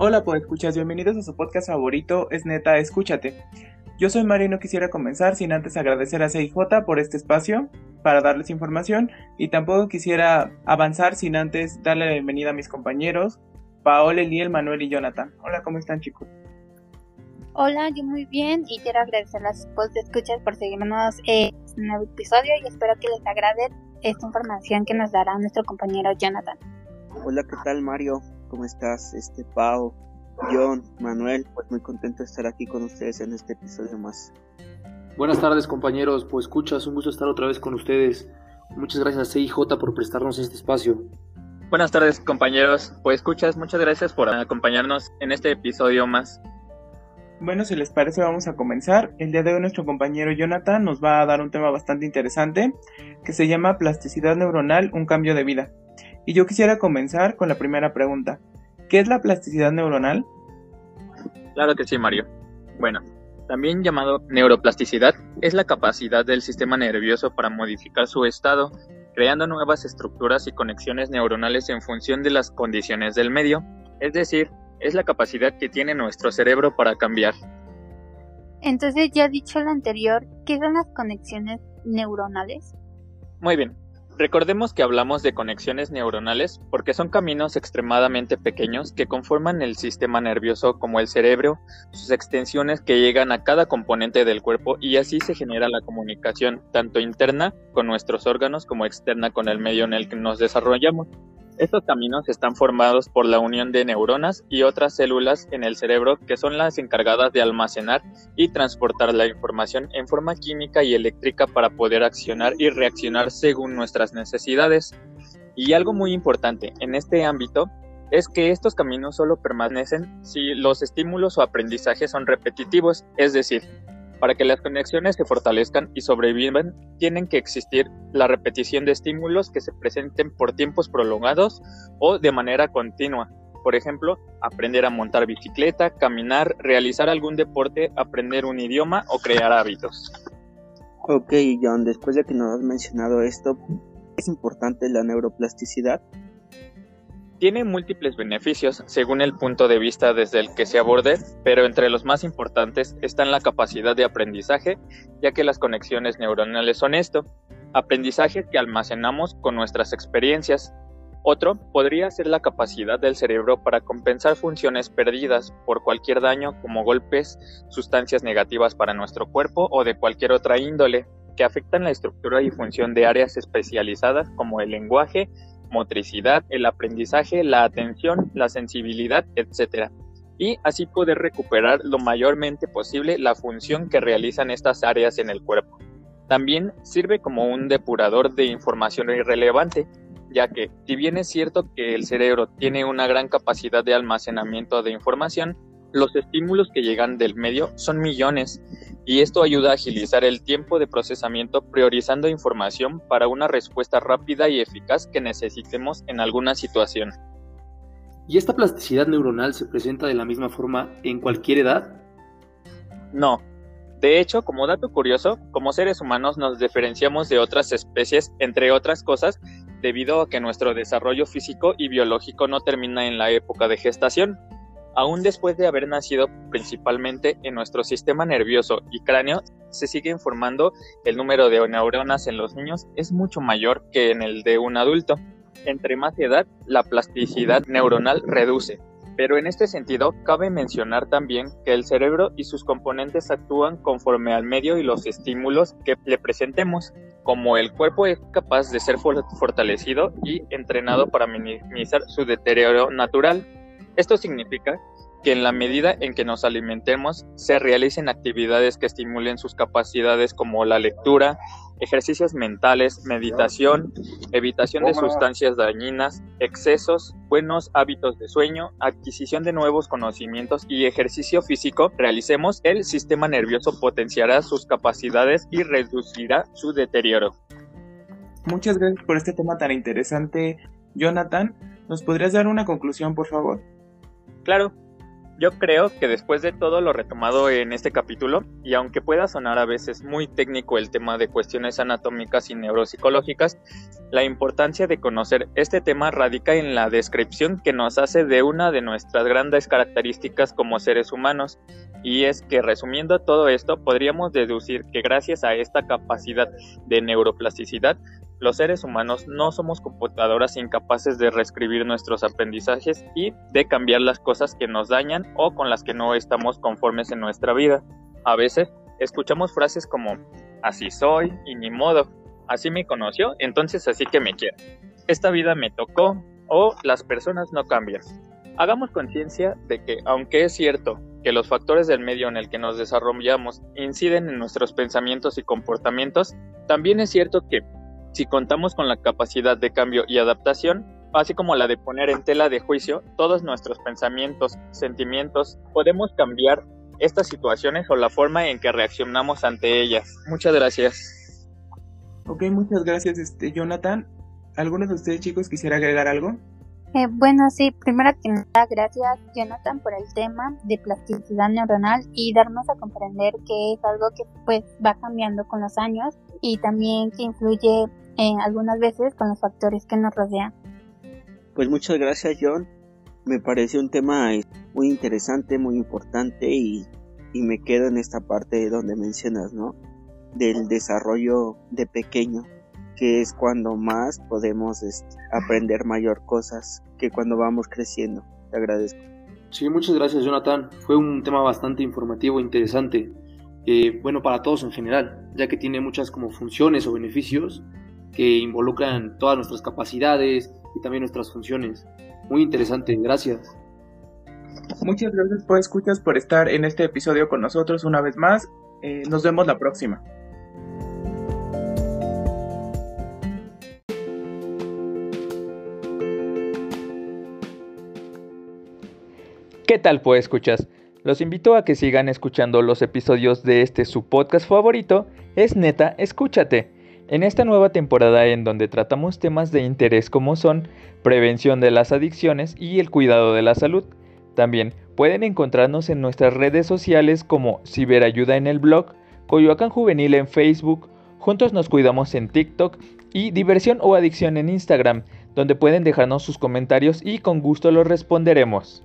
Hola, pues escuchas, bienvenidos a su podcast favorito, es neta, escúchate. Yo soy Mario y no quisiera comenzar sin antes agradecer a CIJ por este espacio para darles información y tampoco quisiera avanzar sin antes darle la bienvenida a mis compañeros, Paola, Eliel, Manuel y Jonathan. Hola, ¿cómo están chicos? Hola, yo muy bien y quiero agradecer a los de escuchas por seguirnos en este nuevo episodio y espero que les agrade esta información que nos dará nuestro compañero Jonathan. Hola, ¿qué tal Mario? ¿Cómo estás? Este Pau, John, Manuel, pues muy contento de estar aquí con ustedes en este episodio más. Buenas tardes compañeros, pues escuchas, un gusto estar otra vez con ustedes. Muchas gracias a CIJ por prestarnos este espacio. Buenas tardes compañeros, pues escuchas, muchas gracias por acompañarnos en este episodio más. Bueno, si les parece vamos a comenzar. El día de hoy nuestro compañero Jonathan nos va a dar un tema bastante interesante que se llama plasticidad neuronal, un cambio de vida. Y yo quisiera comenzar con la primera pregunta. ¿Qué es la plasticidad neuronal? Claro que sí, Mario. Bueno, también llamado neuroplasticidad, es la capacidad del sistema nervioso para modificar su estado, creando nuevas estructuras y conexiones neuronales en función de las condiciones del medio, es decir, es la capacidad que tiene nuestro cerebro para cambiar. Entonces, ya dicho lo anterior, ¿qué son las conexiones neuronales? Muy bien. Recordemos que hablamos de conexiones neuronales porque son caminos extremadamente pequeños que conforman el sistema nervioso como el cerebro, sus extensiones que llegan a cada componente del cuerpo y así se genera la comunicación tanto interna con nuestros órganos como externa con el medio en el que nos desarrollamos. Estos caminos están formados por la unión de neuronas y otras células en el cerebro que son las encargadas de almacenar y transportar la información en forma química y eléctrica para poder accionar y reaccionar según nuestras necesidades. Y algo muy importante en este ámbito es que estos caminos solo permanecen si los estímulos o aprendizajes son repetitivos, es decir, para que las conexiones se fortalezcan y sobrevivan, tienen que existir la repetición de estímulos que se presenten por tiempos prolongados o de manera continua. Por ejemplo, aprender a montar bicicleta, caminar, realizar algún deporte, aprender un idioma o crear hábitos. Ok, John, después de que nos has mencionado esto, ¿es importante la neuroplasticidad? Tiene múltiples beneficios según el punto de vista desde el que se aborde, pero entre los más importantes están la capacidad de aprendizaje, ya que las conexiones neuronales son esto, aprendizaje que almacenamos con nuestras experiencias. Otro podría ser la capacidad del cerebro para compensar funciones perdidas por cualquier daño como golpes, sustancias negativas para nuestro cuerpo o de cualquier otra índole que afectan la estructura y función de áreas especializadas como el lenguaje, motricidad, el aprendizaje, la atención, la sensibilidad, etc. Y así poder recuperar lo mayormente posible la función que realizan estas áreas en el cuerpo. También sirve como un depurador de información irrelevante, ya que si bien es cierto que el cerebro tiene una gran capacidad de almacenamiento de información, los estímulos que llegan del medio son millones y esto ayuda a agilizar el tiempo de procesamiento priorizando información para una respuesta rápida y eficaz que necesitemos en alguna situación. ¿Y esta plasticidad neuronal se presenta de la misma forma en cualquier edad? No. De hecho, como dato curioso, como seres humanos nos diferenciamos de otras especies, entre otras cosas, debido a que nuestro desarrollo físico y biológico no termina en la época de gestación, Aún después de haber nacido principalmente en nuestro sistema nervioso y cráneo, se sigue informando el número de neuronas en los niños es mucho mayor que en el de un adulto. Entre más edad, la plasticidad neuronal reduce. Pero en este sentido, cabe mencionar también que el cerebro y sus componentes actúan conforme al medio y los estímulos que le presentemos, como el cuerpo es capaz de ser fortalecido y entrenado para minimizar su deterioro natural, esto significa que en la medida en que nos alimentemos se realicen actividades que estimulen sus capacidades como la lectura, ejercicios mentales, meditación, evitación de sustancias dañinas, excesos, buenos hábitos de sueño, adquisición de nuevos conocimientos y ejercicio físico, realicemos, el sistema nervioso potenciará sus capacidades y reducirá su deterioro. Muchas gracias por este tema tan interesante, Jonathan. ¿Nos podrías dar una conclusión, por favor? Claro, Yo creo que después de todo lo retomado en este capítulo, y aunque pueda sonar a veces muy técnico el tema de cuestiones anatómicas y neuropsicológicas, la importancia de conocer este tema radica en la descripción que nos hace de una de nuestras grandes características como seres humanos, y es que resumiendo todo esto podríamos deducir que gracias a esta capacidad de neuroplasticidad los seres humanos no somos computadoras incapaces de reescribir nuestros aprendizajes y de cambiar las cosas que nos dañan o con las que no estamos conformes en nuestra vida. A veces escuchamos frases como así soy y ni modo, así me conoció, entonces así que me quiere. Esta vida me tocó o las personas no cambian. Hagamos conciencia de que aunque es cierto que los factores del medio en el que nos desarrollamos inciden en nuestros pensamientos y comportamientos, también es cierto que si contamos con la capacidad de cambio y adaptación, así como la de poner en tela de juicio todos nuestros pensamientos, sentimientos, podemos cambiar estas situaciones o la forma en que reaccionamos ante ellas. Muchas gracias. Ok, muchas gracias, este Jonathan. ¿Algunos de ustedes chicos quisiera agregar algo? Eh, bueno, sí, primero que nada, gracias Jonathan por el tema de plasticidad neuronal y darnos a comprender que es algo que pues va cambiando con los años y también que influye en algunas veces con los factores que nos rodean. Pues muchas gracias John, me parece un tema muy interesante, muy importante y, y me quedo en esta parte donde mencionas, ¿no? Del desarrollo de pequeño que es cuando más podemos este, aprender mayor cosas que cuando vamos creciendo. Te agradezco. Sí, muchas gracias Jonathan. Fue un tema bastante informativo e interesante. Eh, bueno, para todos en general, ya que tiene muchas como funciones o beneficios que involucran todas nuestras capacidades y también nuestras funciones. Muy interesante, gracias. Muchas gracias por escuchas, por estar en este episodio con nosotros una vez más. Eh, nos vemos la próxima. ¿Qué tal pues escuchas? Los invito a que sigan escuchando los episodios de este su podcast favorito, es neta, escúchate. En esta nueva temporada en donde tratamos temas de interés como son prevención de las adicciones y el cuidado de la salud. También pueden encontrarnos en nuestras redes sociales como Ciberayuda en el blog, Coyoacán Juvenil en Facebook, Juntos nos cuidamos en TikTok y Diversión o Adicción en Instagram, donde pueden dejarnos sus comentarios y con gusto los responderemos.